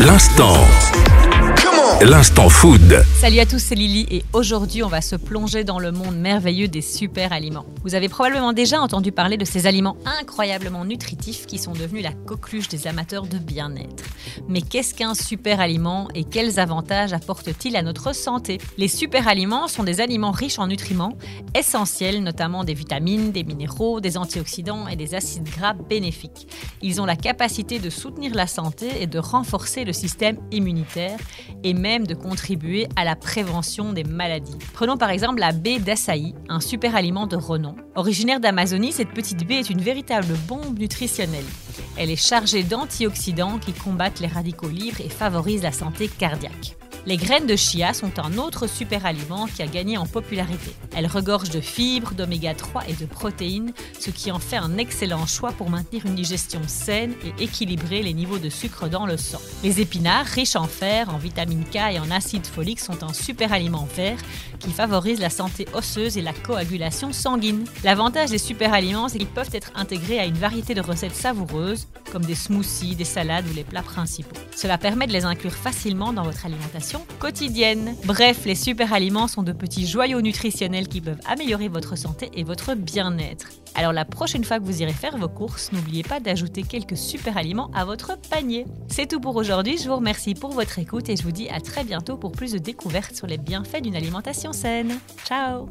L'instant. L'instant food. Salut à tous, c'est Lily et aujourd'hui on va se plonger dans le monde merveilleux des super aliments. Vous avez probablement déjà entendu parler de ces aliments incroyablement nutritifs qui sont devenus la coqueluche des amateurs de bien-être. Mais qu'est-ce qu'un super aliment et quels avantages apporte-t-il à notre santé? Les super aliments sont des aliments riches en nutriments essentiels, notamment des vitamines, des minéraux, des antioxydants et des acides gras bénéfiques. Ils ont la capacité de soutenir la santé et de renforcer le système immunitaire et même de contribuer à la prévention des maladies. Prenons par exemple la baie d'açaï, un super aliment de renom. Originaire d'Amazonie, cette petite baie est une véritable bombe nutritionnelle. Elle est chargée d'antioxydants qui combattent les radicaux libres et favorisent la santé cardiaque. Les graines de chia sont un autre super aliment qui a gagné en popularité. Elles regorgent de fibres, d'oméga 3 et de protéines, ce qui en fait un excellent choix pour maintenir une digestion saine et équilibrer les niveaux de sucre dans le sang. Les épinards, riches en fer, en vitamine K et en acide folique, sont un super aliment vert qui favorise la santé osseuse et la coagulation sanguine. L'avantage des super aliments, c'est qu'ils peuvent être intégrés à une variété de recettes savoureuses, comme des smoothies, des salades ou les plats principaux. Cela permet de les inclure facilement dans votre quotidienne. Bref, les super aliments sont de petits joyaux nutritionnels qui peuvent améliorer votre santé et votre bien-être. Alors la prochaine fois que vous irez faire vos courses, n'oubliez pas d'ajouter quelques super aliments à votre panier. C'est tout pour aujourd'hui, je vous remercie pour votre écoute et je vous dis à très bientôt pour plus de découvertes sur les bienfaits d'une alimentation saine. Ciao